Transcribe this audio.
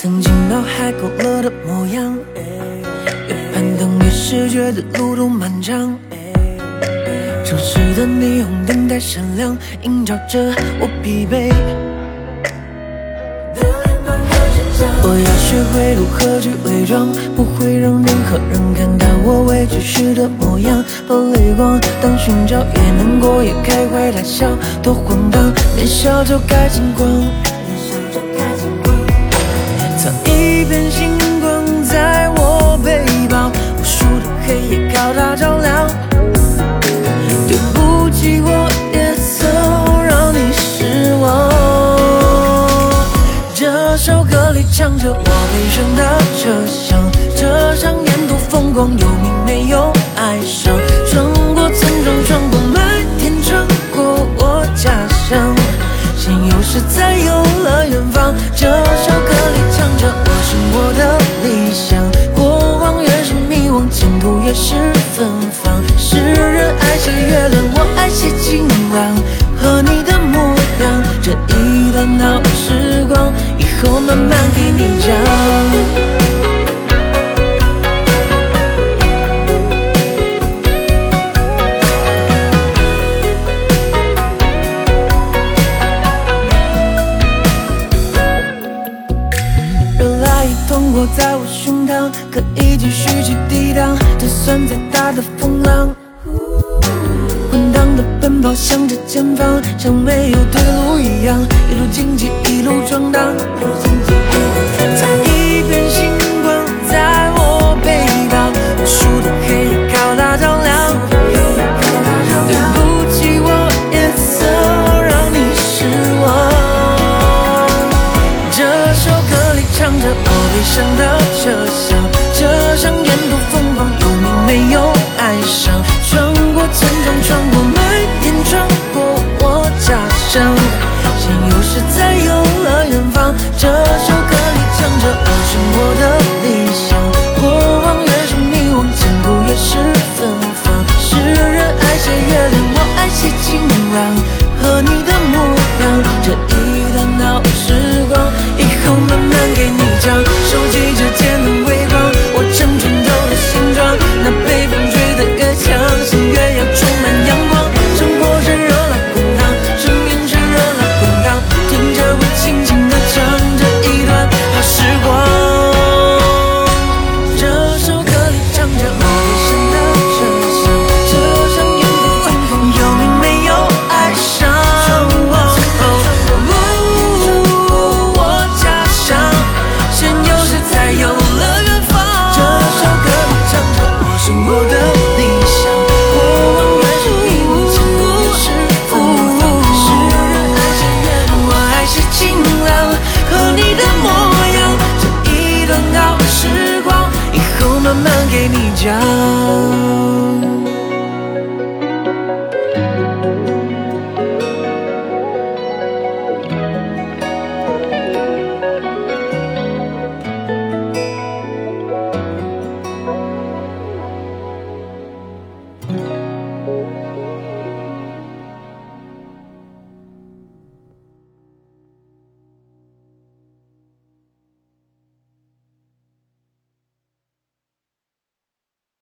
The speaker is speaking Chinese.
曾经脑海勾勒的模样。越攀登越是觉得路途漫长。城市的霓虹灯太闪亮，映照着我疲惫。我要学会如何去伪装，不会让任何人看到我委屈时的模样。把泪光当寻找，也难过，也开怀大笑，多荒唐！年少就该轻狂，里唱着我悲伤的车厢，车上沿途风光有明没有哀伤，穿过村庄，穿过麦田，穿过我家乡，先有时才有了远方。这首歌里唱着我生活的理想，过往越是迷惘，前途越是芬芳。世人爱写月亮，我爱写晴朗，和你的模样，这一段好时光，以后慢慢你讲。热辣已通过在我胸膛，可以继续去抵挡，就算再大的风浪。滚烫的奔跑，向着前方，像没有退路一样，一路荆棘，一路闯荡。向着我悲伤的车厢，车上沿途风光，有你没有哀伤。你讲。